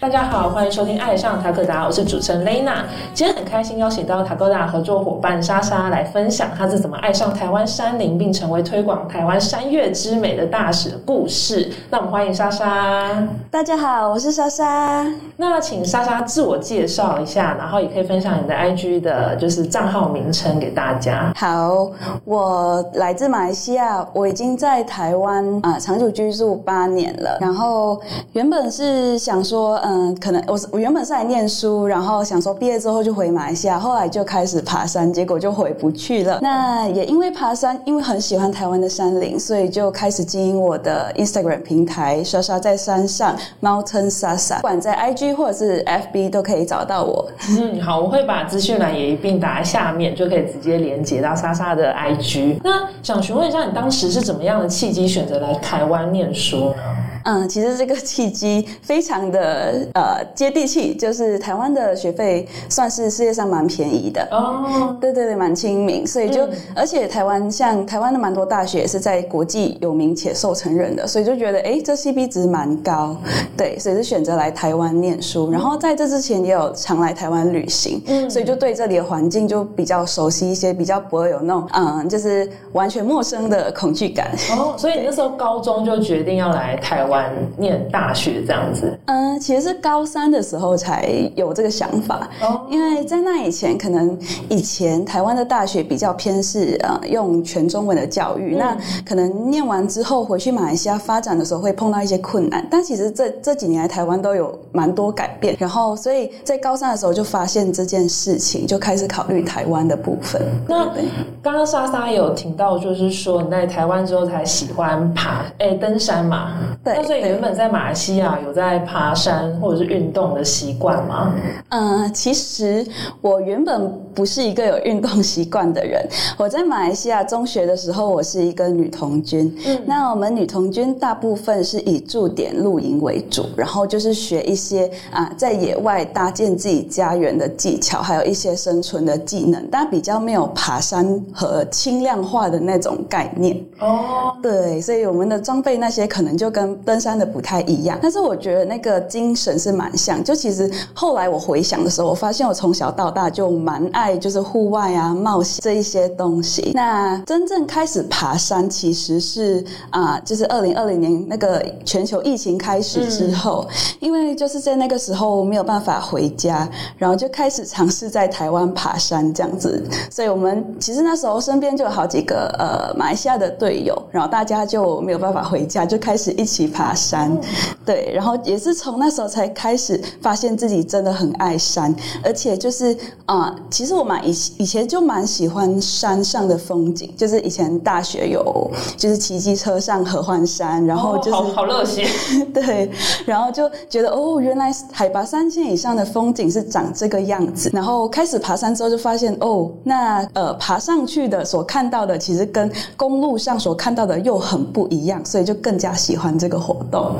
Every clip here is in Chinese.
大家好，欢迎收听《爱上塔克达》，我是主持人 Lena。今天很开心邀请到塔克达合作伙伴莎莎来分享她是怎么爱上台湾山林，并成为推广台湾山岳之美的大使的故事。那我们欢迎莎莎。大家好，我是莎莎。那请莎莎自我介绍一下，然后也可以分享你的 IG 的就是账号名称给大家。好，我来自马来西亚，我已经在台湾啊、长久居住八年了。然后原本是想说，嗯，可能我我原本是来念书，然后想说毕业之后就回马来西亚，后来就开始爬山，结果就回不去了。那也因为爬山，因为很喜欢台湾的山林，所以就开始经营我的 Instagram 平台“莎莎在山上 Mountain Sasa”，不管在 IG 或者是 FB 都可以找到我。嗯，好，我会把资讯栏也一并打在下面，就可以直接连接到莎莎的 IG。那想询问一下，你当时是怎么样的契机选择来台湾念书呢？嗯，其实这个契机非常的呃接地气，就是台湾的学费算是世界上蛮便宜的。哦，对对对，蛮亲民，所以就、嗯而且台湾像台湾的蛮多大学也是在国际有名且受承认的，所以就觉得哎，这 CP 值蛮高，对，所以就选择来台湾念书。然后在这之前也有常来台湾旅行，嗯所以就对这里的环境就比较熟悉一些，比较不会有那种嗯，就是完全陌生的恐惧感。哦，所以你那时候高中就决定要来台湾念大学这样子。嗯，其实是高三的时候才有这个想法，哦因为在那以前，可能以前台湾的大学比较偏是呃用全中文的教育，那可能念完之后回去马来西亚发展的时候会碰到一些困难，但其实这这几年来台湾都有蛮多改变，然后所以在高三的时候就发现这件事情，就开始考虑台湾的部分。那刚刚莎莎有提到，就是说你在台湾之后才喜欢爬，哎、登山嘛。对那所以原本在马来西亚有在爬山或者是运动的习惯吗？嗯，其实我原本不是一个有运动习惯的人。我在马来西亚中学的时候，我是一个女童军。嗯，那我们女童军大部分是以驻点露营为主，然后就是学一些啊在野外搭建自己家园的技巧，还有一些生存的技能，但比较没有爬山和轻量化的那种概念。哦，对，所以我们的装备那些可能就跟登山的不太一样，但是我觉得那个精神是蛮像。就其实后来我回想的时候，我发现我从小到大就蛮爱就是户外啊、冒险这一些东西。那真正开始爬山，其实是啊、就是二零二零年那个全球疫情开始之后，因为就是在那个时候没有办法回家，然后就开始尝试在台湾爬山这样子。所以我们其实那时候身边就有好几个呃马来西亚的队友，然后大家就没有办法回家，就开始一起爬山。对，然后也是从那时候才开始发现自己真的很爱山，而且就是啊、其实我蛮以以前就蛮喜欢山上的风景，就是以前大学有就是骑机车上合欢山，然后就是、好好热血。对，然后就觉得哦，原来海拔三千以上的风景是长这个样子。然后开始爬山之后，就发现哦，那呃爬上去的所看到的，其实跟公路上所看到的又很不一样，所以就更加喜欢这个活动。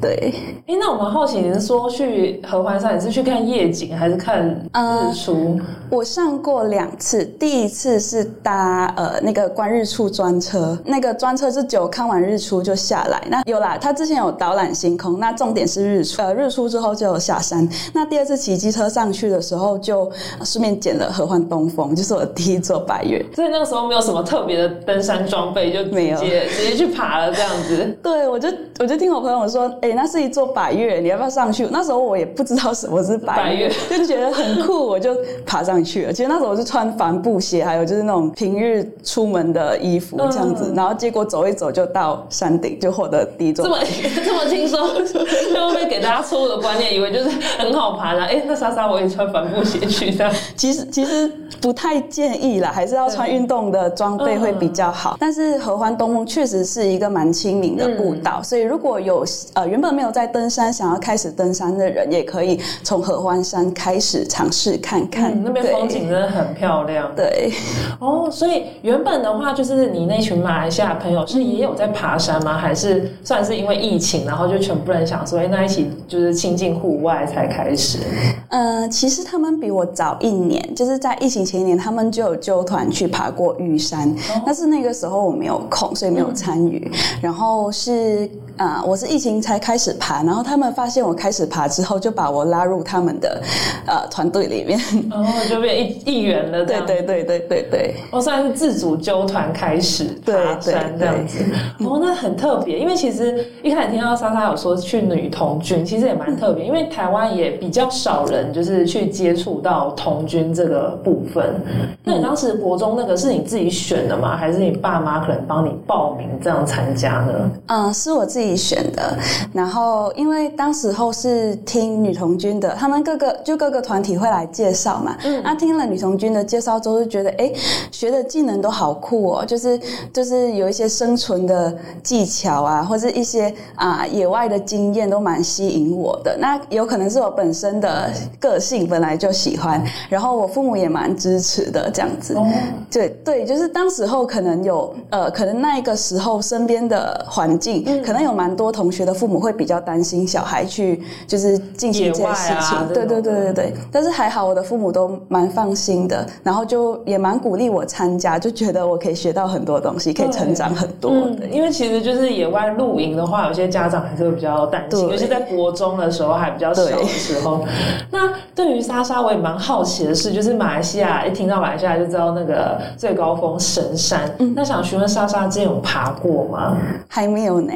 对，哎、那我们好奇，你是说去合欢山，你是去看夜景还是看日出？我上过两次，第一次是搭呃那个观日出专车，那个专车是九看完日出就下来。那有啦，他之前有导览星空，那重点是日出，呃日出之后就有下山。那第二次骑机车上去的时候就，呃顺便捡了合欢东风，就是我的第一座白月。所以那个时候没有什么特别的登山装备，就直没有接直接去爬了这样子。对，我就我就听我朋友说，哎、那是一座百越，你要不要上去？那时候我也不知道什么是百越，就觉得很酷，我就爬上去了。其实那时候我是穿帆布鞋，还有就是那种平日出门的衣服这样子，嗯然后结果走一走就到山顶，就获得第一座这么 这么轻松，会不会给大家错误的观念，以为就是很好爬啦？哎、那莎莎我也穿帆布鞋去的。其实其实不太建议啦，还是要穿运动的装备会比较好。但是合欢东峰确实是一个蛮亲民的步道，所以如果有呃原本没有在登山想要开始登山的人，也可以从合欢山开始尝试看看。嗯，那边风景真的很漂亮。对，哦，所以原本的话，就是你那群马来西亚朋友是也有在爬山吗？还是算是因为疫情，然后就全部人想说，哎、那一起就是亲近户外才开始？呃，其实他们比我早一年，就是在疫情前一年，他们就有揪团去爬过玉山，但是那个时候我没有空，所以没有参与。然后是啊、我是疫情才开始爬，然后他们发现我开始爬之后，就把我拉入他们的呃团队里面。然后就变一一员了，对对对对对对对，哦，算是自主纠团开始对爬山对这样子。哦，那很特别，因为其实一开始听到莎莎有说去女童军，其实也蛮特别，因为台湾也比较少人就是去接触到童军这个部分。那你当时国中那个是你自己选的吗？还是你爸妈可能帮你报名这样参加呢？嗯，是我自己选的。然后因为当时候是听女童军的，他们各个就各个团体会来介绍嘛。嗯，那听了女童军的介绍之后，就觉得哎，学的技能都好酷哦，就是就是有一些生存的技巧啊，或是一些啊、野外的经验都蛮吸引我的。那有可能是我本身的个性本来就喜欢，然后我父母也蛮支持的这样子。哦，对对，就是当时候可能有呃，可能那一个时候身边的环境，嗯可能有蛮多同学的父母会比较担心小孩去就是进行这些事情。这对对对对对，但是还好我的父母都蛮放心的，然后就也蛮鼓励我参加，就觉得我可以学到很多东西，可以成长很多。嗯，因为其实就是野外露营的话，有些家长还是会比较担心，尤其在国中的时候还比较小的对时候。那对于莎莎，我也蛮好奇的是，就是马来西亚一听到马来西亚就知道那个最高峰神山，嗯那想询问莎莎之前有爬过吗？还没有呢，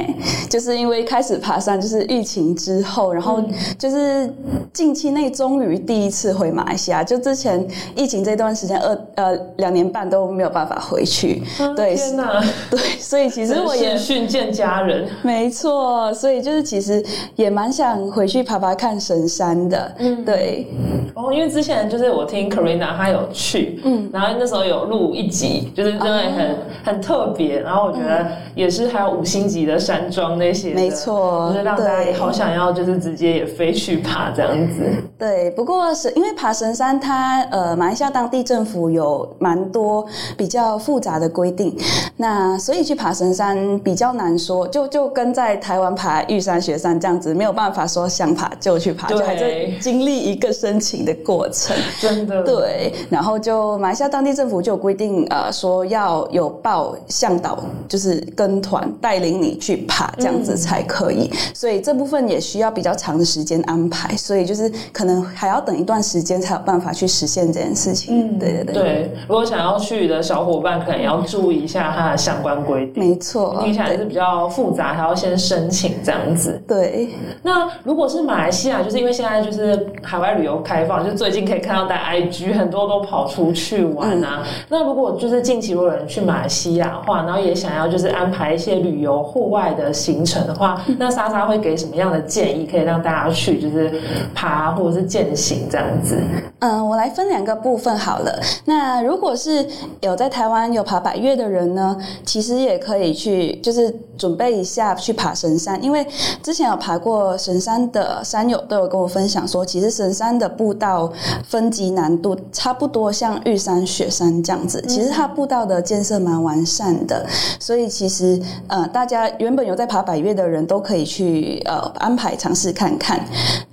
就是因为开始爬山就是疫情之后，然后就是近期内终于第一次回马来西亚，就之前疫情这段时间二呃两年半都没有办法回去，对啊天哪，对，所以其实我也是训见家人。没错，所以就是其实也蛮想回去爬爬看神山的，嗯，对，哦，因为之前就是我听 Karina 她有去，嗯，然后那时候有录一集，就是真的很、哦。很特别，然后我觉得也是还有五星级的山庄那没错就是让大家也对好想要就是直接也飞去爬这样子。对，不过是因为爬神山它，呃，马来西亚当地政府有蛮多比较复杂的规定，那所以去爬神山比较难说，就就跟在台湾爬玉山、雪山这样子，没有办法说想爬就去爬，就还在经历一个申请的过程。真的，对，然后就马来西亚当地政府就有规定，呃，说要有报向导，就是跟团带领你去爬，这样子才可以。所以这部分也需要比较长的时间安排，所以就是可能还要等一段时间才有办法去实现这件事情。嗯，对对对，对，如果想要去的小伙伴，可能也要注意一下它的相关规定。没错，听起来是比较复杂，还要先申请这样子。对。那如果是马来西亚，就是因为现在就是海外旅游开放，就最近可以看到在 IG 很多都跑出去玩啊。那如果就是近期如果有人去马来西亚的话，然后也想要就是安排一些旅游户外的行程的话，那莎莎会给什么样的建议，可以让大家去就是爬或者是践行这样子？嗯，我来分两个部分好了。那如果是有在台湾有爬百越的人呢，其实也可以去，就是准备一下去爬神山，因为之前有爬过神山的山友都有跟我分享说，其实神山的步道分级难度差不多像玉山、雪山这样子，其实它步道的建设蛮完善的，所以其实呃，大家原本有在爬百越的人都可以去呃安排尝试看看。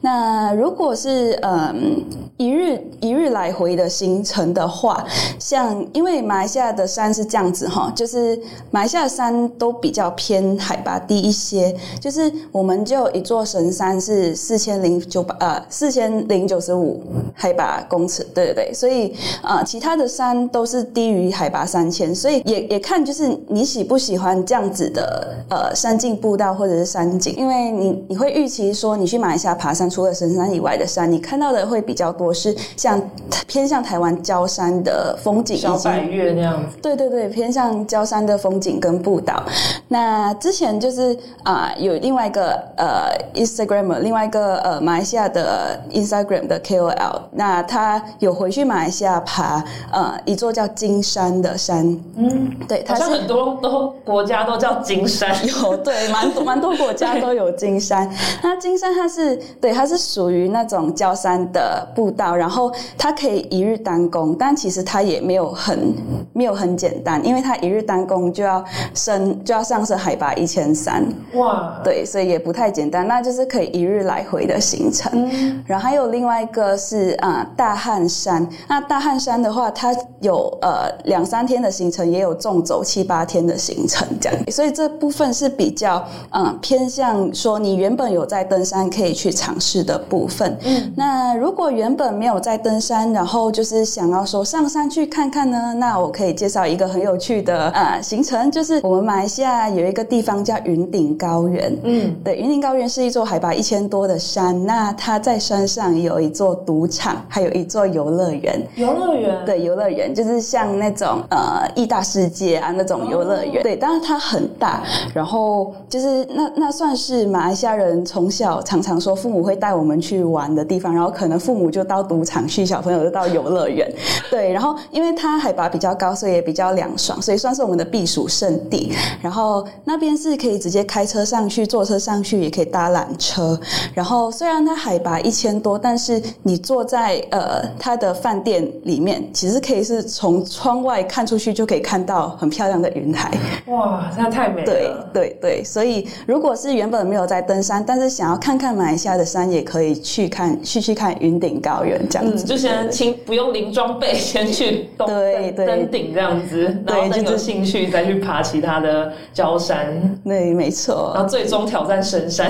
那如果是嗯一日一日来回的行程的话，像因为马来西亚的山是这样子哈，就是马来西亚的山都比较偏海拔低一些，就是我们就一座神山是四千零九百呃四千零九十五海拔公尺，对对对，所以呃其他的山都是低于海拔三千，所以也也看就是你喜不喜欢这样子的呃山径步道或者是山景，因为你你会预期说你去马来西亚爬山，除了神山以外的山，你看到的会比较多是像偏向台湾礁山的风景小百越那样子。对对对，偏向焦山的风景跟步道。那之前就是啊、有另外一个呃 Instagram，另外一个呃马来西亚的 Instagram 的 KOL，那他有回去马来西亚爬呃一座叫金山的山，嗯，对，他是很多都国家都叫金山。有对，蛮多蛮多国家都有金山。那金山它是对，它是属于那种焦山的步道，然后它可以一日单工，但其实它也没有很没有很简单，因为它一日单工就要升就要上上升海拔一千三，哇，对，所以也不太简单。那就是可以一日来回的行程。嗯然后还有另外一个是啊、呃大汉山。那大汉山的话，它有呃两三天的行程，也有纵走七八天的行程这样。所以这部分是比较嗯、呃偏向说你原本有在登山可以去尝试的部分。嗯，那如果原本没有在登山，然后就是想要说上山去看看呢，那我可以介绍一个很有趣的呃行程，就是我们马来西亚有一个地方叫云顶高原。嗯，对，云顶高原是一座海拔一千多的山，那它在山上有一座赌场，还有一座游乐园。游乐园，对，游乐园就是像那种呃异大世界啊那种游乐园。对，当然它很大，然后就是那那算是马来西亚人从小常常说父母会带我们去玩的地方，然后可能父母就到赌场去，小朋友就到游乐园。对，然后因为它海拔比较高，所以也比较凉爽，所以算是我们的避暑胜地。然后那边是可以直接开车上去，坐车上去，也可以搭缆车。然后虽然它海拔一千多，但是你坐在呃它的饭店里面，其实可以是从窗外看出去就可以看到很漂亮的云海。哇，真的太美了对。对对，所以如果是原本没有在登山，但是想要看看马来西亚的山，也可以去看去去看云顶高原这样嗯，子。就先轻不用零装备，先去登登对对登顶这样子，然后等有兴趣再去爬其他的礁山，对，没错然。后最终挑战深山，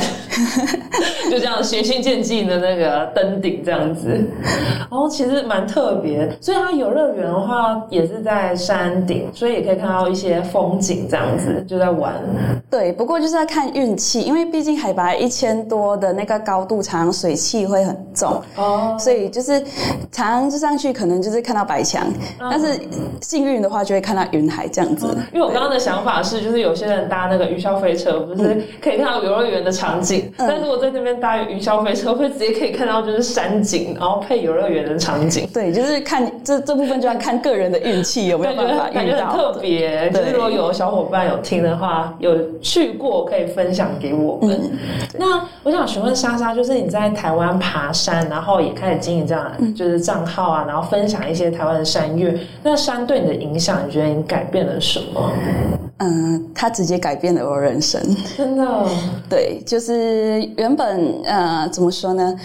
就这样循序渐进的那个登顶这样子。然后其实蛮特别，所以它游乐园的话也是在山顶，所以也可以看到一些风景这样子，就在玩。对，不过就是要看运气，因为毕竟海拔一千多的那个高度，常常水汽会很重。哦，所以就是常常就上去，可能就是看到白墙，嗯但是幸运的话就会看到云海这样子。因为我刚刚的想法是，就是有些人搭那个云霄飞车，不是可以看到游乐园的场景，嗯但如果在那边搭云霄飞车，会直接可以看到就是山景，然后配游乐园的场景。对，就是看这这部分就要看个人的运气有没有办法遇到特。别。就是如果有小伙伴有听的话，有去过可以分享给我们。嗯那我想询问莎莎，就是你在台湾爬山，然后也开始经营这样嗯就是账号啊，然后分享一些台湾的山月。那山对你的影响，你觉得你改变了什么？嗯，它直接改变了我人生。真的，对，就是原本呃怎么说呢？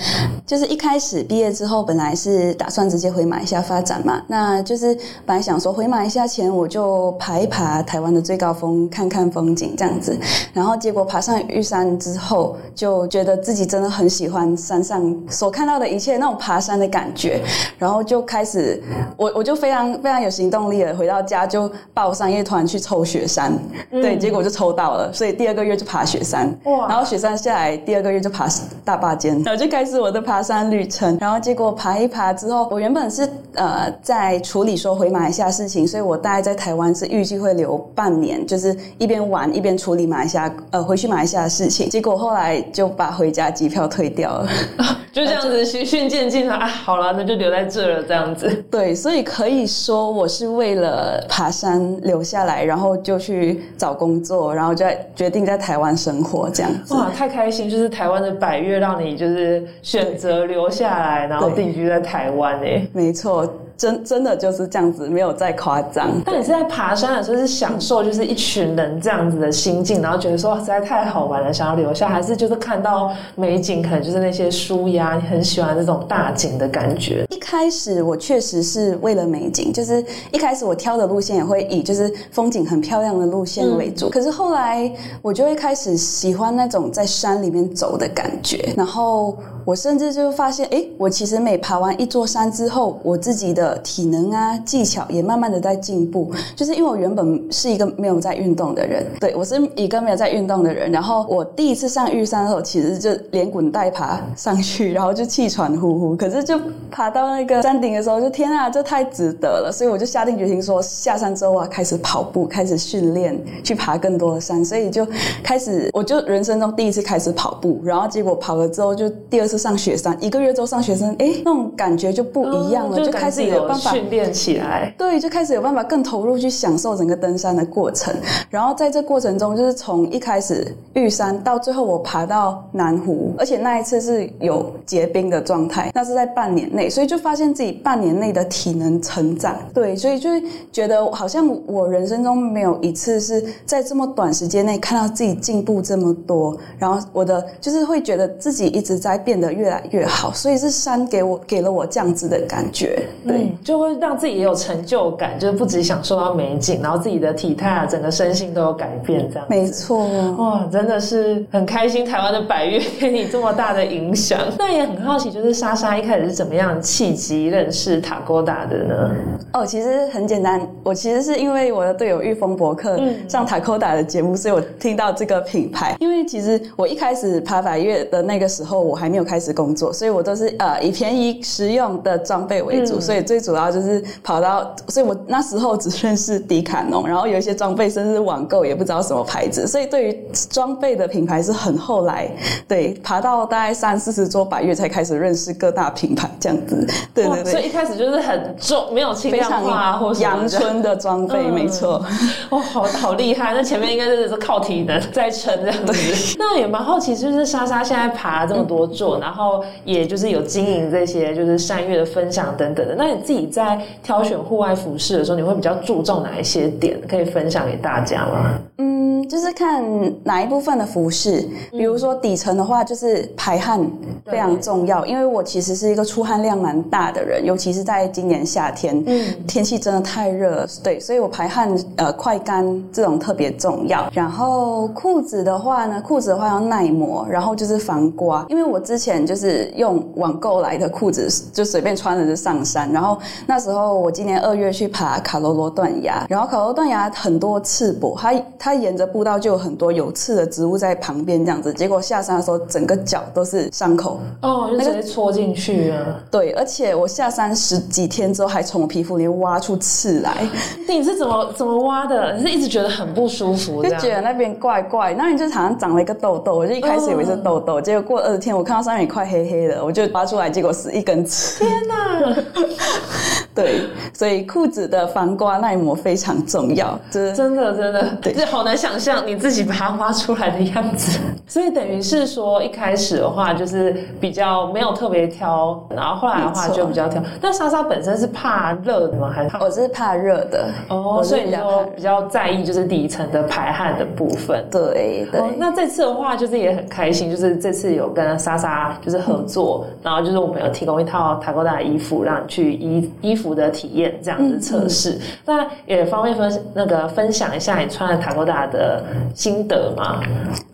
就是一开始毕业之后，本来是打算直接回马来西亚发展嘛。那就是本来想说回马来西亚前，我就爬一爬台湾的最高峰，看看风景这样子。然后结果爬上玉山之后，就觉得自己真的很喜欢山上所看到的一切那种爬山的感觉，然后就开始我我就非常非常有行动力了，回到家就报商业团去抽雪山，对，结果就抽到了，所以第二个月就爬雪山，哇然后雪山下来，第二个月就爬大坝尖，然后就开始我的爬山旅程。然后结果爬一爬之后，我原本是呃在处理说回马来西亚事情，所以我大概在台湾是预计会留半年，就是一边玩一边处理马来西亚呃回去马来西亚的事情。结果后来就把回家机票退掉了。就这样子循序渐进的啊，好了，那就留在这了，这样子。对，所以可以说我是为了爬山留下来，然后就去找工作，然后就在决定在台湾生活这样子。哇，太开心！就是台湾的百越让你就是选择留下来，然后定居在台湾诶。没错，真真的就是这样子，没有再夸张。但你是在爬山的时候是享受就是一群人这样子的心境，然后觉得说实在太好玩了，想要留下，还是就是看到美景，可能就是那些舒压，你很喜欢这种大景的感觉。一开始我确实是为了美景，就是一开始我挑的路线也会以就是风景很漂亮的路线为主。可是后来我就会开始喜欢那种在山里面走的感觉，然后我甚至就发现，哎，我其实每爬完一座山之后，我自己的体能啊技巧也慢慢的在进步。就是因为我原本是一个没有在运动的人，对我是一个没有在运动的人。然后我第一次上玉山的时候，其实就连滚带爬上去，然后就气喘呼呼。可是就爬到那个山顶的时候，就天啊，这太值得了！所以我就下定决心说，下山之后啊开始跑步，开始训练，去爬更多的山。所以就开始，我就人生中第一次开始跑步，然后结果跑了之后，就第二次上雪山，一个月之后上雪山，哎，那种感觉就不一样了，嗯就就开始感觉自己的有办法训练起来。对，就开始有办法更投入去享受整个登山的过程。然后在这过程中，就是从一开始玉山到最后我爬到南湖，而且那一次是有结冰的状态，那是在半年内，所以就发现自己半年内的体能成长。对，所以就会觉得好像我人生中没有一次是在这么短时间内看到自己进步这么多，然后我的就是会觉得自己一直在变得越来越好，所以是山给我给了我这样子的感觉。对。就会让自己也有成就感，就是不止享受到美景，然后自己的体态啊，整个身心都有改变，这样。没错，哇，真的是很开心，台湾的百越给你这么大的影响。那也很好奇，就是莎莎一开始是怎么样契机认识塔勾达的呢？哦，其实很简单，我其实是因为我的队友玉峰博客嗯上塔勾达的节目，所以我听到这个品牌。因为其实我一开始爬百越的那个时候，我还没有开始工作，所以我都是呃以便宜实用的装备为主，嗯所以最主要就是跑到，所以我那时候只认识迪卡侬，然后有一些装备甚至网购也不知道什么牌子，所以对于装备的品牌是很后来，对，爬到大概三四十桌百越才开始认识各大品牌这样子，对对对。所以一开始就是很重，没有轻量化啊，或常什么的。阳春的装备，嗯没错。哇，好好厉害！那前面应该真的是靠体能在撑这样子。那也蛮好奇，就是莎莎现在爬了这么多座，然后也就是有经营这些就是山月的分享等等的。那你自己在挑选户外服饰的时候，你会比较注重哪一些点？可以分享给大家吗？嗯，就是看哪一部分的服饰，比如说底层的话，就是排汗非常重要，因为我其实是一个出汗量蛮大的人，尤其是在今年夏天，嗯。天气真的太热了，对，所以我排汗呃快干这种特别重要。然后裤子的话呢，裤子的话要耐磨，然后就是防刮，因为我之前就是用网购来的裤子，就随便穿了就上山，然后那时候我今年二月去爬卡罗罗断崖，然后卡罗罗断崖很多刺柏，它它沿着步道就有很多有刺的植物在旁边这样子，结果下山的时候整个脚都是伤口，哦，就直接戳进去啊！对，而且我下山十几天之后还从我皮肤里面挖出刺来，你是怎么怎么挖的？你是一直觉得很不舒服，这就样觉得那边怪怪，那你就好像长了一个痘痘，我就一开始以为是痘痘，结果过二十天我看到上面一块黑黑的，我就挖出来，结果是一根刺。天哪！对，所以裤子的防刮耐磨非常重要，就是真的真的，对这好难想象你自己把它挖出来的样子。所以等于是说，一开始的话就是比较没有特别挑，然后后来的话就比较挑。但莎莎本身是怕热的吗？还是怕我是怕热的哦？所以你比较比较在意就是底层的排汗的部分。对对。哦，那这次的话就是也很开心，就是这次有跟莎莎就是合作，然后就是我们有提供一套塔沟达的衣服，让你去衣衣服的体验这样子测试。那也方便分那个分享一下你穿了塔沟达的心得吗？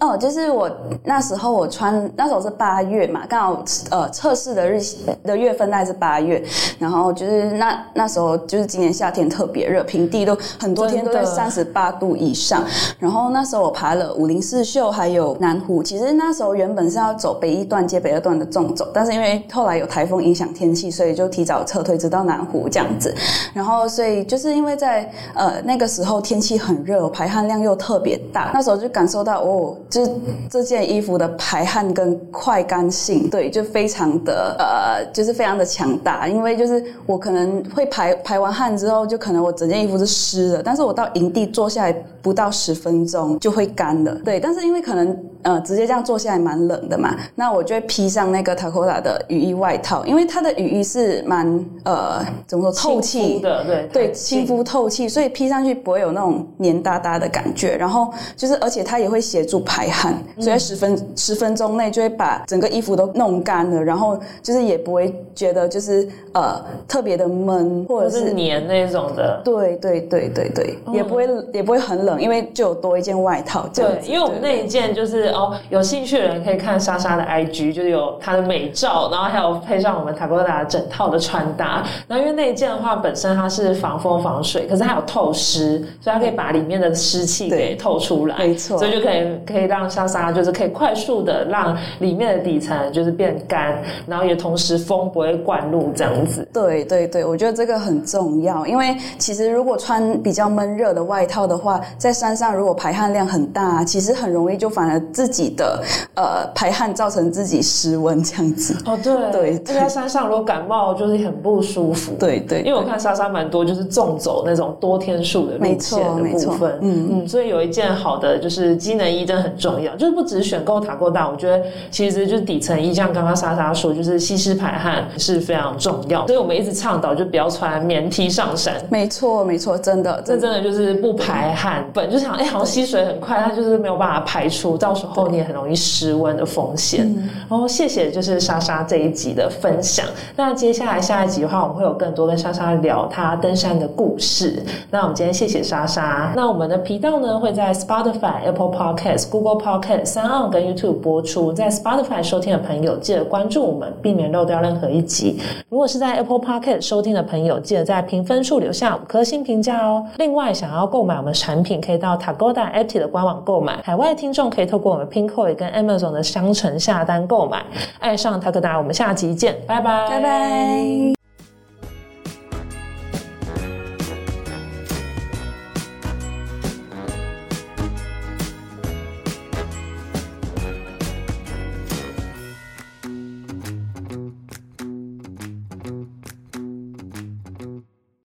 哦，就是我那时候我穿那时候是八月嘛，刚好呃测试的日的月份大概是八月，然后就是那那时候就是今年夏天特别热，平地都很多天都在三十八度以上。然后那时候我爬了五零四秀还有南湖，其实那时候原本是要走北一段接北二段的纵走，但是因为后来有台风影响天气，所以就提早撤退，直到南湖这样子。然后所以就是因为在呃那个时候天气很热，排汗量又特别大，那时候就感受到哦，就是这件衣服的排汗跟快干性，对，就非常的呃，就是非常的强大。因为就是我可能会排排完汗之后，就可能我整件衣服是湿的，但是我到营地坐下来不到十分钟就会干了，对。但是因为可能呃直接这样坐下来蛮冷的嘛，那我就会披上那个 Takoda 的雨衣外套，因为它的雨衣是蛮呃怎么说透气的，对对，亲肤透气，所以披上去不会有那种黏哒哒的感觉。然后就是，而且它也会协助排汗，所以在十分十分钟内就会把整个衣服都弄干了。然后就是也不会觉得就是呃特别的闷，或或者是是黏那种的。对对对对对，也不会也不会很冷，因为就有多一件外套这样对，因为我们那一件就是哦，有兴趣的人可以看莎莎的 IG，就是有她的美照，然后还有配上我们塔哥达整套的穿搭。然后因为那一件的话，本身它是防风防水，可是它有透湿，所以它可以把里面的湿气给对透出来，没错所以就可以可以让莎莎就是可以快速的让里面的底层就是变干，然后也同时风不会灌入这样子。对对对，我觉得这个很重要，因为其实如果穿比较闷热的外套的话，在山上如果排汗量很大，其实很容易就反而自自己的呃排汗造成自己失温这样子。哦，对对就在山上如果感冒就是很不舒服。对对，因为我看莎莎蛮多就是纵走那种多天数的路没线没错。部分，嗯。嗯，所以有一件好的就是机能衣真的很重要，就是不只是选购塔购大，我觉得其实就是底层衣，像刚刚莎莎说，就是吸湿排汗是非常重要，所以我们一直倡导就不要穿棉 T 上山。没错没错，真的这真的。真的就是不排汗，本就想哎、好像吸水很快，它就是没有办法排出，到时候你也很容易失温的风险。然后谢谢就是莎莎这一集的分享。那接下来下一集的话，我们会有更多跟莎莎聊她登山的故事。那我们今天谢谢莎莎。那我们的频道呢会在 Spotify、Apple Podcast、Google Podcast、三岸跟 YouTube 播出。在 Spotify 收听的朋友，记得关注我们，避免漏掉任何一集。如果是在 Apple Podcast 收听的朋友，记得在评分处留下五颗星评价哦。另外，想要购买我们产品，可以到 Tagoda Apti 的官网购买。海外听众可以透过我们 Pinkoi 跟 Amazon 的商城下单购买。爱上 t a k d a 我们下集见，拜拜，拜拜。